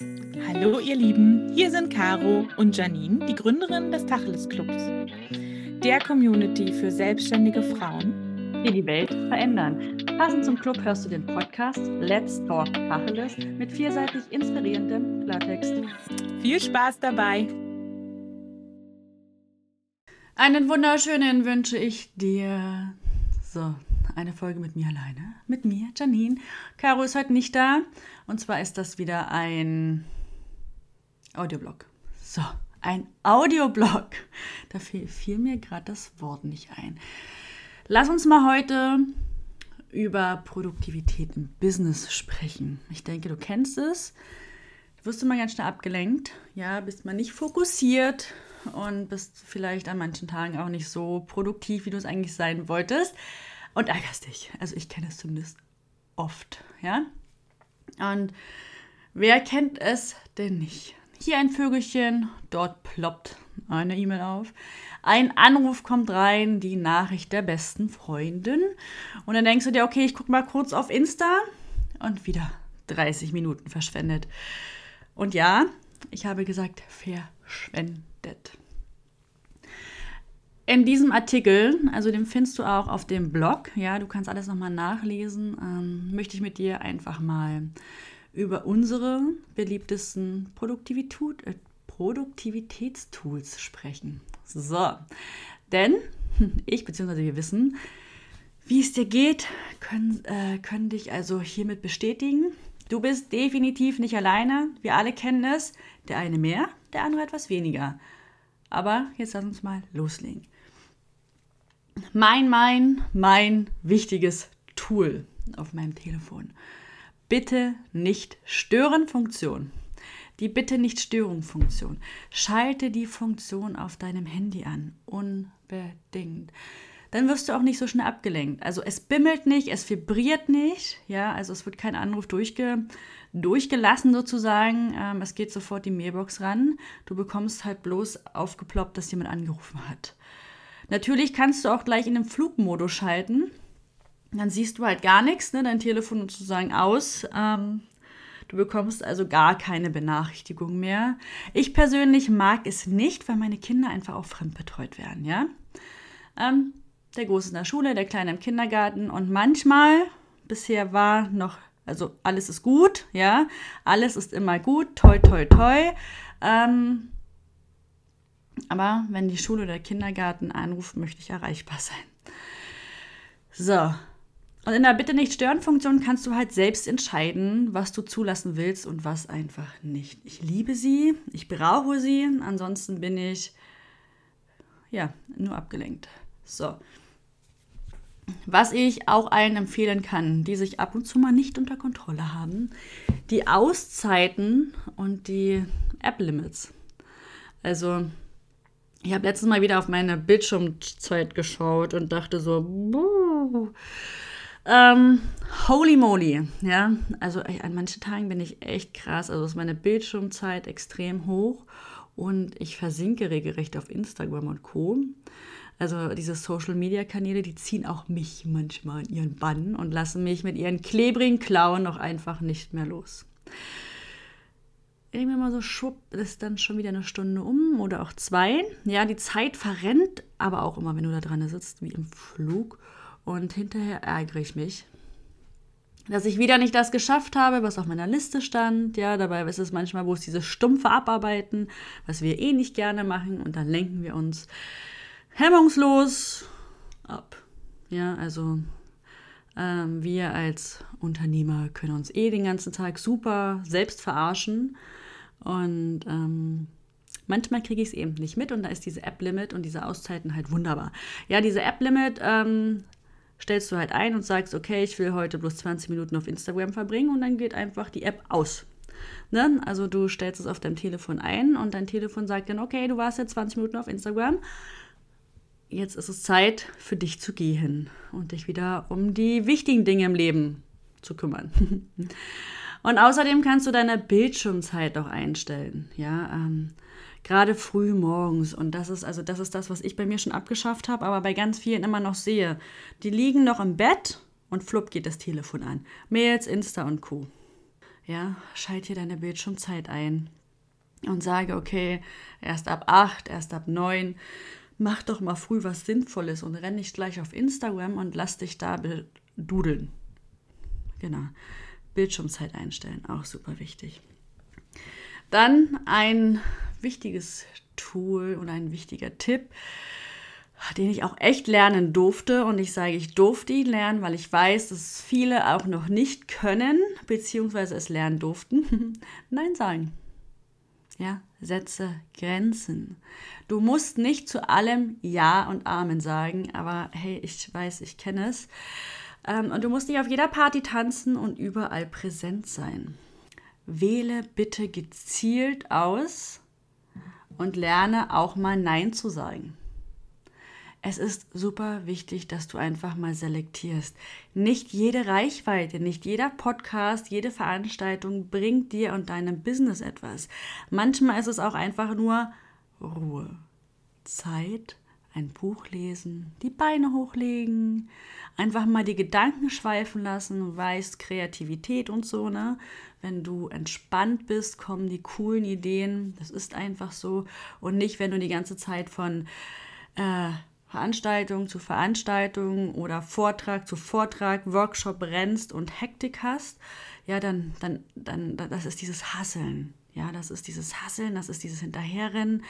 Hallo ihr Lieben, hier sind Caro und Janine, die Gründerin des Tacheles Clubs, der Community für selbstständige Frauen, die die Welt verändern. Passend zum Club hörst du den Podcast Let's Talk Tacheles mit vielseitig inspirierendem Klartext. Viel Spaß dabei! Einen wunderschönen wünsche ich dir. So, eine Folge mit mir alleine. Mit mir, Janine. Caro ist heute nicht da. Und zwar ist das wieder ein Audioblog. So, ein Audioblog. Da fiel, fiel mir gerade das Wort nicht ein. Lass uns mal heute über Produktivität im Business sprechen. Ich denke, du kennst es. Du wirst immer ganz schnell abgelenkt. Ja, bist mal nicht fokussiert und bist vielleicht an manchen Tagen auch nicht so produktiv, wie du es eigentlich sein wolltest und ärgerst dich. Also ich kenne es zumindest oft, ja. Und wer kennt es denn nicht? Hier ein Vögelchen, dort ploppt eine E-Mail auf. Ein Anruf kommt rein, die Nachricht der besten Freundin. Und dann denkst du dir, okay, ich gucke mal kurz auf Insta und wieder 30 Minuten verschwendet. Und ja, ich habe gesagt, verschwendet. In diesem Artikel, also den findest du auch auf dem Blog, ja, du kannst alles nochmal nachlesen, ähm, möchte ich mit dir einfach mal über unsere beliebtesten Produktivität, äh, Produktivitätstools sprechen. So, denn ich bzw. wir wissen, wie es dir geht, können, äh, können dich also hiermit bestätigen. Du bist definitiv nicht alleine. Wir alle kennen es. Der eine mehr, der andere etwas weniger. Aber jetzt lass uns mal loslegen mein, mein, mein wichtiges Tool auf meinem Telefon. Bitte nicht stören Funktion. Die Bitte nicht Störung Funktion. Schalte die Funktion auf deinem Handy an. Unbedingt. Dann wirst du auch nicht so schnell abgelenkt. Also es bimmelt nicht, es vibriert nicht. Ja, also es wird kein Anruf durchge, durchgelassen sozusagen. Ähm, es geht sofort die Mailbox ran. Du bekommst halt bloß aufgeploppt, dass jemand angerufen hat. Natürlich kannst du auch gleich in den Flugmodus schalten. Dann siehst du halt gar nichts, ne? dein Telefon sozusagen aus. Ähm, du bekommst also gar keine Benachrichtigung mehr. Ich persönlich mag es nicht, weil meine Kinder einfach auch fremdbetreut werden, ja. Ähm, der Große in der Schule, der Kleine im Kindergarten und manchmal, bisher war noch, also alles ist gut, ja, alles ist immer gut, toi, toi, toi. Ähm, aber wenn die Schule oder der Kindergarten anruft, möchte ich erreichbar sein. So. Und in der Bitte nicht stören Funktion kannst du halt selbst entscheiden, was du zulassen willst und was einfach nicht. Ich liebe sie, ich brauche sie, ansonsten bin ich ja nur abgelenkt. So. Was ich auch allen empfehlen kann, die sich ab und zu mal nicht unter Kontrolle haben, die Auszeiten und die App-Limits. Also ich habe letztes Mal wieder auf meine Bildschirmzeit geschaut und dachte so, buh. Ähm, holy moly, ja. Also an manchen Tagen bin ich echt krass. Also ist meine Bildschirmzeit extrem hoch und ich versinke regelrecht auf Instagram und Co. Also diese Social-Media-Kanäle, die ziehen auch mich manchmal in ihren Bann und lassen mich mit ihren klebrigen Klauen noch einfach nicht mehr los mir mal so, schwupp, ist dann schon wieder eine Stunde um oder auch zwei. Ja, die Zeit verrennt, aber auch immer, wenn du da dran sitzt, wie im Flug. Und hinterher ärgere ich mich, dass ich wieder nicht das geschafft habe, was auf meiner Liste stand. Ja, dabei ist es manchmal bloß dieses stumpfe Abarbeiten, was wir eh nicht gerne machen. Und dann lenken wir uns hemmungslos ab. Ja, also ähm, wir als Unternehmer können uns eh den ganzen Tag super selbst verarschen. Und ähm, manchmal kriege ich es eben nicht mit und da ist diese App-Limit und diese Auszeiten halt wunderbar. Ja, diese App-Limit ähm, stellst du halt ein und sagst, okay, ich will heute bloß 20 Minuten auf Instagram verbringen und dann geht einfach die App aus. Ne? Also du stellst es auf deinem Telefon ein und dein Telefon sagt dann, okay, du warst jetzt 20 Minuten auf Instagram. Jetzt ist es Zeit für dich zu gehen und dich wieder um die wichtigen Dinge im Leben zu kümmern. Und außerdem kannst du deine Bildschirmzeit auch einstellen. Ja, ähm, gerade früh morgens. Und das ist also das ist das, was ich bei mir schon abgeschafft habe, aber bei ganz vielen immer noch sehe. Die liegen noch im Bett und flupp geht das Telefon an. Mails, Insta und Co. Ja, schalte hier deine Bildschirmzeit ein und sage, okay, erst ab 8, erst ab 9, mach doch mal früh was Sinnvolles und renn nicht gleich auf Instagram und lass dich da dudeln. Genau. Bildschirmzeit einstellen, auch super wichtig. Dann ein wichtiges Tool und ein wichtiger Tipp, den ich auch echt lernen durfte. Und ich sage, ich durfte ihn lernen, weil ich weiß, dass viele auch noch nicht können, beziehungsweise es lernen durften. Nein sagen. Ja, setze Grenzen. Du musst nicht zu allem Ja und Amen sagen, aber hey, ich weiß, ich kenne es. Ähm, und du musst nicht auf jeder Party tanzen und überall präsent sein. Wähle bitte gezielt aus und lerne auch mal Nein zu sagen. Es ist super wichtig, dass du einfach mal selektierst. Nicht jede Reichweite, nicht jeder Podcast, jede Veranstaltung bringt dir und deinem Business etwas. Manchmal ist es auch einfach nur Ruhe, Zeit, ein Buch lesen, die Beine hochlegen, einfach mal die Gedanken schweifen lassen, weißt Kreativität und so, ne? Wenn du entspannt bist, kommen die coolen Ideen. Das ist einfach so. Und nicht, wenn du die ganze Zeit von äh, Veranstaltung zu Veranstaltung oder Vortrag zu Vortrag, Workshop rennst und Hektik hast, ja, dann, dann, dann, das ist dieses Hasseln. Ja, das ist dieses Hasseln, das ist dieses Hinterherrennen,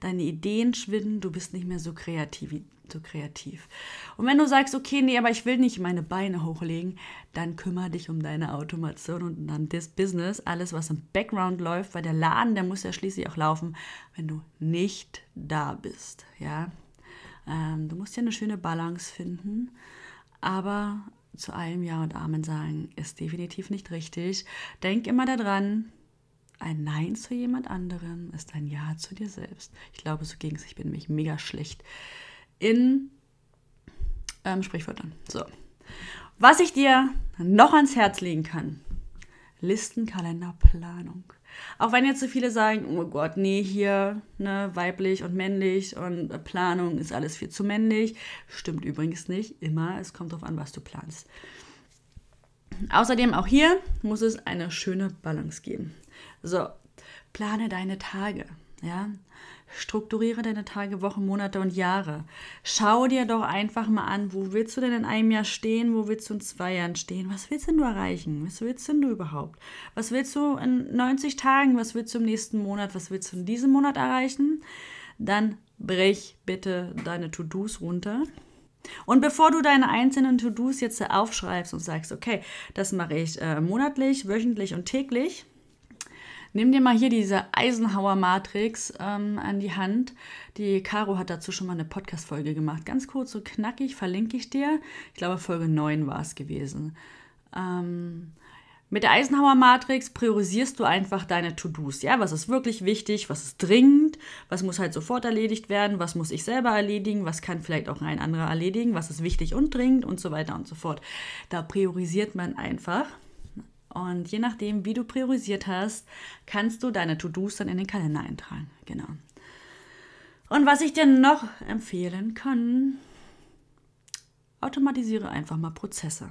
deine Ideen schwinden, du bist nicht mehr so kreativ, so kreativ. Und wenn du sagst, okay, nee, aber ich will nicht meine Beine hochlegen, dann kümmere dich um deine Automation und dann das Business, alles, was im Background läuft, weil der Laden, der muss ja schließlich auch laufen, wenn du nicht da bist. Ja, ähm, du musst ja eine schöne Balance finden, aber zu allem Ja und Amen sagen ist definitiv nicht richtig. Denk immer daran, ein Nein zu jemand anderem ist ein Ja zu dir selbst. Ich glaube, so ging es. Ich bin nämlich mega schlecht in ähm, Sprichwörtern. So. Was ich dir noch ans Herz legen kann: Listenkalenderplanung. Auch wenn jetzt so viele sagen, oh Gott, nee, hier, ne, weiblich und männlich und Planung ist alles viel zu männlich. Stimmt übrigens nicht immer. Es kommt darauf an, was du planst. Außerdem auch hier muss es eine schöne Balance geben. So, plane deine Tage, ja. Strukturiere deine Tage, Wochen, Monate und Jahre. Schau dir doch einfach mal an, wo willst du denn in einem Jahr stehen, wo willst du in zwei Jahren stehen, was willst denn du erreichen, was willst denn du überhaupt, was willst du in 90 Tagen, was willst du im nächsten Monat, was willst du in diesem Monat erreichen, dann brich bitte deine To-Dos runter. Und bevor du deine einzelnen To-Dos jetzt aufschreibst und sagst, okay, das mache ich äh, monatlich, wöchentlich und täglich, Nimm dir mal hier diese Eisenhower-Matrix ähm, an die Hand. Die Caro hat dazu schon mal eine Podcast-Folge gemacht. Ganz kurz, so knackig, verlinke ich dir. Ich glaube, Folge 9 war es gewesen. Ähm, mit der Eisenhower-Matrix priorisierst du einfach deine To-Dos. Ja, was ist wirklich wichtig, was ist dringend, was muss halt sofort erledigt werden, was muss ich selber erledigen, was kann vielleicht auch ein anderer erledigen, was ist wichtig und dringend und so weiter und so fort. Da priorisiert man einfach. Und je nachdem, wie du priorisiert hast, kannst du deine To-Dos dann in den Kalender eintragen. Genau. Und was ich dir noch empfehlen kann, automatisiere einfach mal Prozesse.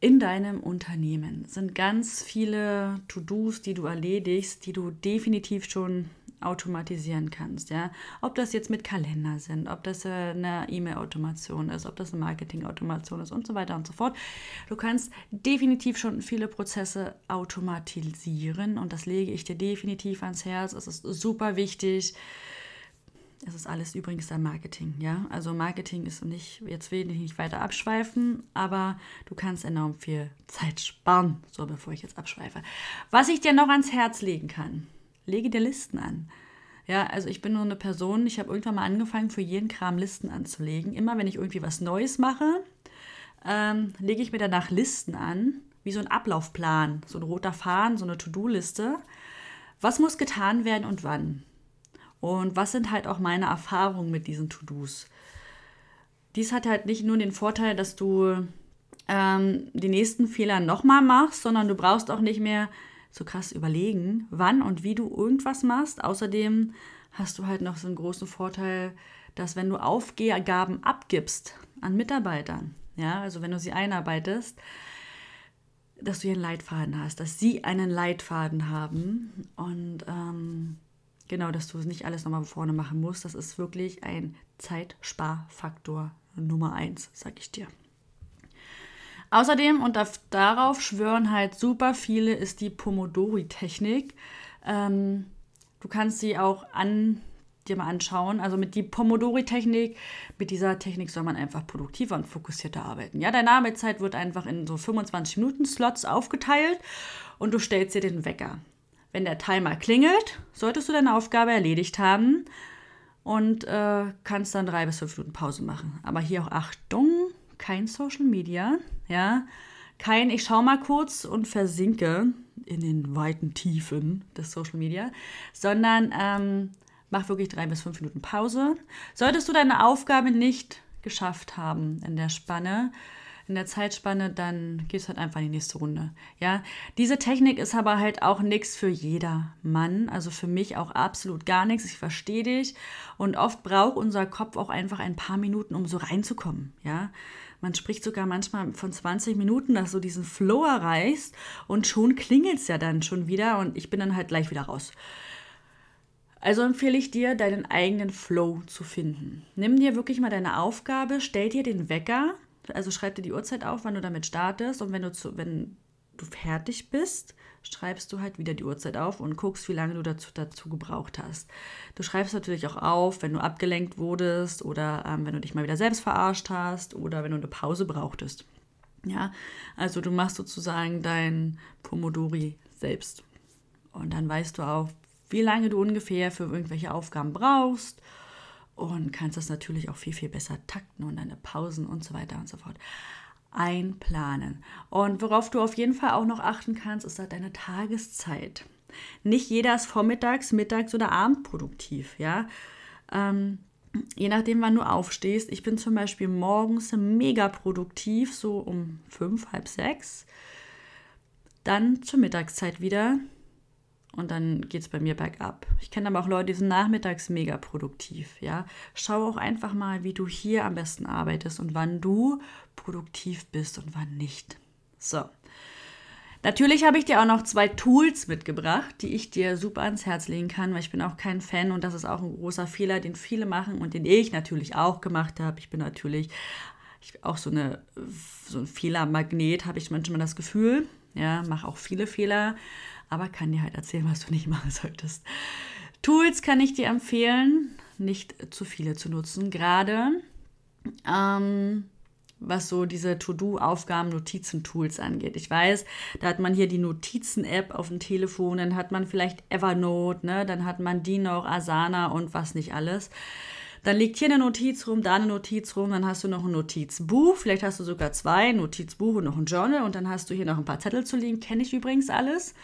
In deinem Unternehmen sind ganz viele To-Dos, die du erledigst, die du definitiv schon automatisieren kannst. Ja? Ob das jetzt mit Kalender sind, ob das eine E-Mail-Automation ist, ob das eine Marketing-Automation ist und so weiter und so fort. Du kannst definitiv schon viele Prozesse automatisieren und das lege ich dir definitiv ans Herz. Es ist super wichtig. Es ist alles übrigens ein Marketing, ja. Also Marketing ist nicht, jetzt will ich nicht weiter abschweifen, aber du kannst enorm viel Zeit sparen, so bevor ich jetzt abschweife. Was ich dir noch ans Herz legen kann, lege dir Listen an. Ja, also ich bin nur eine Person, ich habe irgendwann mal angefangen, für jeden Kram Listen anzulegen. Immer wenn ich irgendwie was Neues mache, ähm, lege ich mir danach Listen an, wie so ein Ablaufplan, so ein roter Faden, so eine To-Do-Liste. Was muss getan werden und wann? Und was sind halt auch meine Erfahrungen mit diesen To-Dos? Dies hat halt nicht nur den Vorteil, dass du ähm, die nächsten Fehler nochmal machst, sondern du brauchst auch nicht mehr so krass überlegen, wann und wie du irgendwas machst. Außerdem hast du halt noch so einen großen Vorteil, dass wenn du Aufgaben abgibst an Mitarbeitern, ja, also wenn du sie einarbeitest, dass du einen Leitfaden hast, dass sie einen Leitfaden haben und ähm, genau, dass du nicht alles nochmal vorne machen musst. Das ist wirklich ein Zeitsparfaktor Nummer eins, sag ich dir. Außerdem, und darauf schwören halt super viele, ist die Pomodori-Technik. Ähm, du kannst sie auch an dir mal anschauen. Also mit die Pomodori-Technik, mit dieser Technik soll man einfach produktiver und fokussierter arbeiten. Ja, deine Arbeitszeit wird einfach in so 25 Minuten Slots aufgeteilt und du stellst dir den Wecker. Wenn der Timer klingelt, solltest du deine Aufgabe erledigt haben und äh, kannst dann drei bis fünf Minuten Pause machen. Aber hier auch Achtung, kein Social Media, ja, kein ich schau mal kurz und versinke in den weiten Tiefen des Social Media, sondern ähm, mach wirklich drei bis fünf Minuten Pause. Solltest du deine Aufgabe nicht geschafft haben in der Spanne, in der Zeitspanne, dann gehst halt einfach in die nächste Runde. Ja, diese Technik ist aber halt auch nichts für jeder Mann. Also für mich auch absolut gar nichts. Ich verstehe dich. Und oft braucht unser Kopf auch einfach ein paar Minuten, um so reinzukommen. Ja, man spricht sogar manchmal von 20 Minuten, dass du diesen Flow erreichst und schon klingelt es ja dann schon wieder und ich bin dann halt gleich wieder raus. Also empfehle ich dir, deinen eigenen Flow zu finden. Nimm dir wirklich mal deine Aufgabe, stell dir den Wecker, also schreib dir die Uhrzeit auf, wann du damit startest und wenn du, zu, wenn du fertig bist, schreibst du halt wieder die Uhrzeit auf und guckst, wie lange du dazu, dazu gebraucht hast. Du schreibst natürlich auch auf, wenn du abgelenkt wurdest oder ähm, wenn du dich mal wieder selbst verarscht hast oder wenn du eine Pause brauchtest. Ja, also du machst sozusagen dein Pomodori selbst. Und dann weißt du auch, wie lange du ungefähr für irgendwelche Aufgaben brauchst und kannst das natürlich auch viel, viel besser takten und deine Pausen und so weiter und so fort einplanen. Und worauf du auf jeden Fall auch noch achten kannst, ist halt deine Tageszeit. Nicht jeder ist vormittags, mittags oder abendproduktiv, ja. Ähm, je nachdem, wann du aufstehst. Ich bin zum Beispiel morgens mega produktiv, so um fünf, halb sechs. Dann zur Mittagszeit wieder und dann geht es bei mir bergab. Ich kenne aber auch Leute, die sind nachmittags mega produktiv. Ja? Schau auch einfach mal, wie du hier am besten arbeitest und wann du produktiv bist und wann nicht. So. Natürlich habe ich dir auch noch zwei Tools mitgebracht, die ich dir super ans Herz legen kann, weil ich bin auch kein Fan und das ist auch ein großer Fehler, den viele machen und den ich natürlich auch gemacht habe. Ich bin natürlich ich, auch so, eine, so ein Fehlermagnet, habe ich manchmal das Gefühl. Ja, mache auch viele Fehler aber kann dir halt erzählen, was du nicht machen solltest. Tools kann ich dir empfehlen, nicht zu viele zu nutzen, gerade ähm, was so diese To-Do-Aufgaben, Notizen-Tools angeht. Ich weiß, da hat man hier die Notizen-App auf dem Telefon, dann hat man vielleicht Evernote, ne? dann hat man die noch, Asana und was nicht alles. Dann liegt hier eine Notiz rum, da eine Notiz rum, dann hast du noch ein Notizbuch, vielleicht hast du sogar zwei, Notizbuch und noch ein Journal und dann hast du hier noch ein paar Zettel zu liegen, kenne ich übrigens alles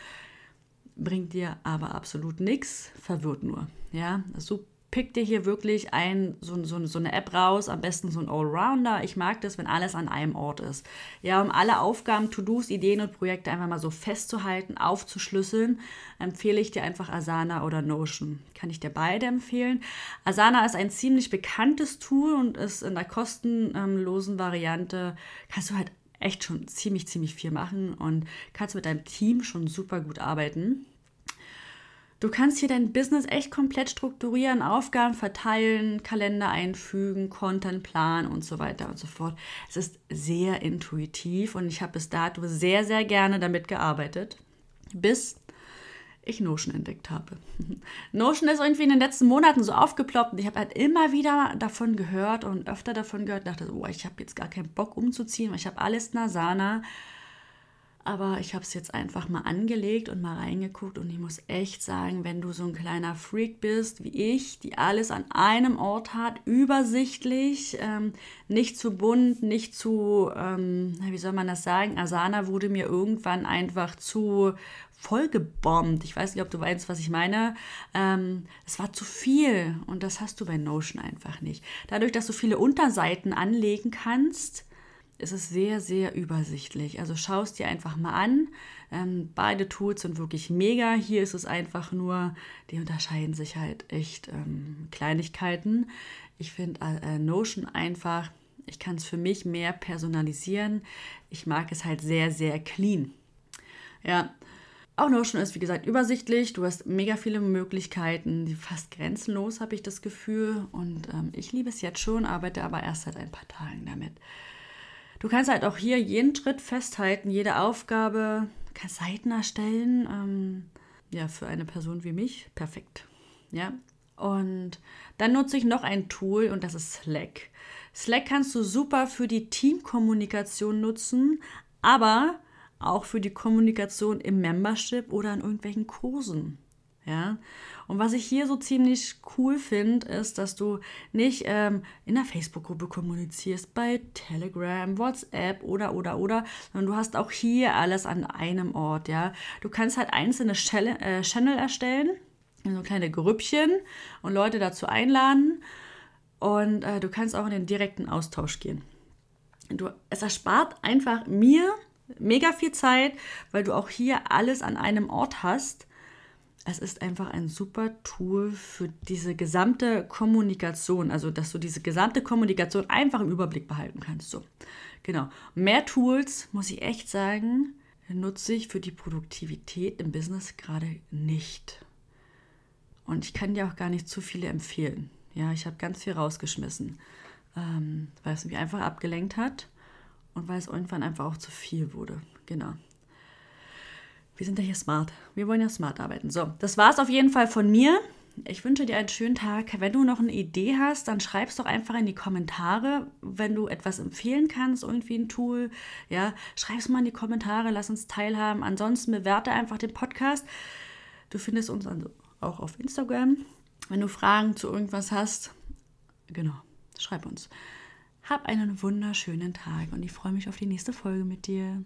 bringt dir aber absolut nichts, verwirrt nur. Ja, so pick dir hier wirklich ein, so, so, so, eine App raus, am besten so ein Allrounder. Ich mag das, wenn alles an einem Ort ist. Ja, um alle Aufgaben, To-Dos, Ideen und Projekte einfach mal so festzuhalten, aufzuschlüsseln, empfehle ich dir einfach Asana oder Notion. Kann ich dir beide empfehlen. Asana ist ein ziemlich bekanntes Tool und ist in der kostenlosen Variante, kannst du halt echt schon ziemlich, ziemlich viel machen und kannst mit deinem Team schon super gut arbeiten. Du kannst hier dein Business echt komplett strukturieren, Aufgaben verteilen, Kalender einfügen, Content planen und so weiter und so fort. Es ist sehr intuitiv und ich habe bis dato sehr, sehr gerne damit gearbeitet, bis ich Notion entdeckt habe. Notion ist irgendwie in den letzten Monaten so aufgeploppt und ich habe halt immer wieder davon gehört und öfter davon gehört, dachte, oh, ich habe jetzt gar keinen Bock umzuziehen, weil ich habe alles Nasana. Aber ich habe es jetzt einfach mal angelegt und mal reingeguckt und ich muss echt sagen, wenn du so ein kleiner Freak bist wie ich, die alles an einem Ort hat, übersichtlich, ähm, nicht zu bunt, nicht zu, ähm, wie soll man das sagen, Asana wurde mir irgendwann einfach zu vollgebombt. Ich weiß nicht, ob du weißt, was ich meine. Ähm, es war zu viel und das hast du bei Notion einfach nicht. Dadurch, dass du viele Unterseiten anlegen kannst, ist es sehr, sehr übersichtlich. Also schau es dir einfach mal an. Ähm, beide Tools sind wirklich mega. Hier ist es einfach nur, die unterscheiden sich halt echt ähm, Kleinigkeiten. Ich finde äh, Notion einfach, ich kann es für mich mehr personalisieren. Ich mag es halt sehr, sehr clean. Ja. Auch Notion ist, wie gesagt, übersichtlich. Du hast mega viele Möglichkeiten, fast grenzenlos, habe ich das Gefühl. Und ähm, ich liebe es jetzt schon, arbeite aber erst seit ein paar Tagen damit. Du kannst halt auch hier jeden Schritt festhalten, jede Aufgabe, kannst Seiten erstellen. Ähm, ja, für eine Person wie mich perfekt. Ja. Und dann nutze ich noch ein Tool und das ist Slack. Slack kannst du super für die Teamkommunikation nutzen, aber auch für die Kommunikation im Membership oder in irgendwelchen Kursen. Ja? Und was ich hier so ziemlich cool finde, ist, dass du nicht ähm, in der Facebook-Gruppe kommunizierst, bei Telegram, WhatsApp oder, oder, oder, sondern du hast auch hier alles an einem Ort. Ja? Du kannst halt einzelne äh, Channel erstellen, so kleine Grüppchen und Leute dazu einladen. Und äh, du kannst auch in den direkten Austausch gehen. Du, es erspart einfach mir mega viel Zeit, weil du auch hier alles an einem Ort hast. Es ist einfach ein super Tool für diese gesamte Kommunikation, also dass du diese gesamte Kommunikation einfach im Überblick behalten kannst. So, genau. Mehr Tools, muss ich echt sagen, nutze ich für die Produktivität im Business gerade nicht. Und ich kann dir auch gar nicht zu viele empfehlen. Ja, ich habe ganz viel rausgeschmissen, ähm, weil es mich einfach abgelenkt hat und weil es irgendwann einfach auch zu viel wurde. Genau. Wir sind ja hier smart. Wir wollen ja smart arbeiten. So, das war es auf jeden Fall von mir. Ich wünsche dir einen schönen Tag. Wenn du noch eine Idee hast, dann schreib es doch einfach in die Kommentare, wenn du etwas empfehlen kannst, irgendwie ein Tool. Ja, schreib es mal in die Kommentare, lass uns teilhaben. Ansonsten bewerte einfach den Podcast. Du findest uns also auch auf Instagram. Wenn du Fragen zu irgendwas hast, genau, schreib uns. Hab einen wunderschönen Tag und ich freue mich auf die nächste Folge mit dir.